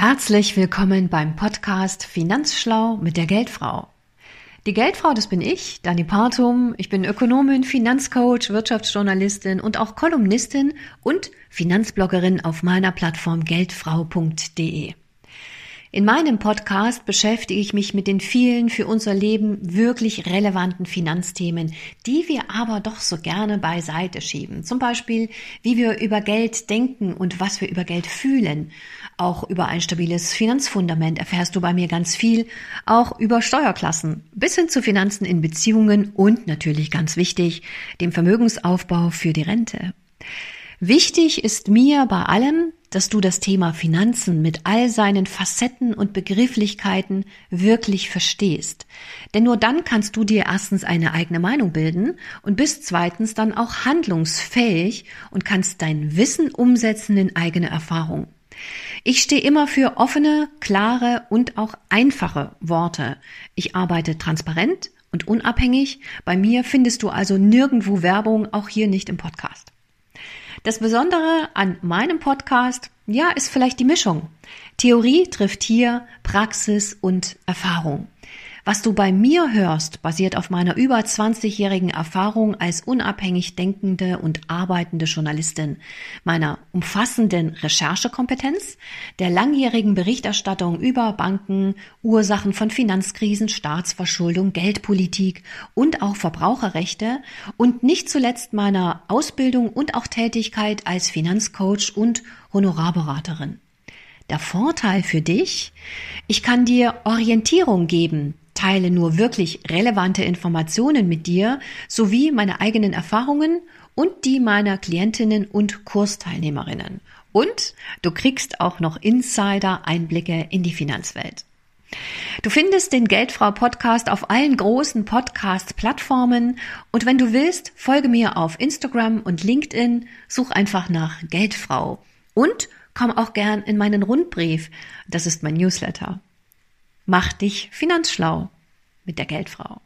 Herzlich willkommen beim Podcast Finanzschlau mit der Geldfrau. Die Geldfrau, das bin ich, Dani Partum. Ich bin Ökonomin, Finanzcoach, Wirtschaftsjournalistin und auch Kolumnistin und Finanzbloggerin auf meiner Plattform geldfrau.de. In meinem Podcast beschäftige ich mich mit den vielen für unser Leben wirklich relevanten Finanzthemen, die wir aber doch so gerne beiseite schieben. Zum Beispiel, wie wir über Geld denken und was wir über Geld fühlen. Auch über ein stabiles Finanzfundament erfährst du bei mir ganz viel, auch über Steuerklassen, bis hin zu Finanzen in Beziehungen und natürlich ganz wichtig, dem Vermögensaufbau für die Rente. Wichtig ist mir bei allem, dass du das Thema Finanzen mit all seinen Facetten und Begrifflichkeiten wirklich verstehst. Denn nur dann kannst du dir erstens eine eigene Meinung bilden und bist zweitens dann auch handlungsfähig und kannst dein Wissen umsetzen in eigene Erfahrung. Ich stehe immer für offene, klare und auch einfache Worte. Ich arbeite transparent und unabhängig. Bei mir findest du also nirgendwo Werbung, auch hier nicht im Podcast. Das Besondere an meinem Podcast, ja, ist vielleicht die Mischung. Theorie trifft hier Praxis und Erfahrung. Was du bei mir hörst, basiert auf meiner über 20-jährigen Erfahrung als unabhängig denkende und arbeitende Journalistin, meiner umfassenden Recherchekompetenz, der langjährigen Berichterstattung über Banken, Ursachen von Finanzkrisen, Staatsverschuldung, Geldpolitik und auch Verbraucherrechte und nicht zuletzt meiner Ausbildung und auch Tätigkeit als Finanzcoach und Honorarberaterin. Der Vorteil für dich, ich kann dir Orientierung geben, teile nur wirklich relevante Informationen mit dir sowie meine eigenen Erfahrungen und die meiner Klientinnen und Kursteilnehmerinnen. Und du kriegst auch noch Insider-Einblicke in die Finanzwelt. Du findest den Geldfrau Podcast auf allen großen Podcast-Plattformen und wenn du willst, folge mir auf Instagram und LinkedIn, such einfach nach Geldfrau und komm auch gern in meinen Rundbrief. Das ist mein Newsletter. Mach dich finanzschlau mit der Geldfrau.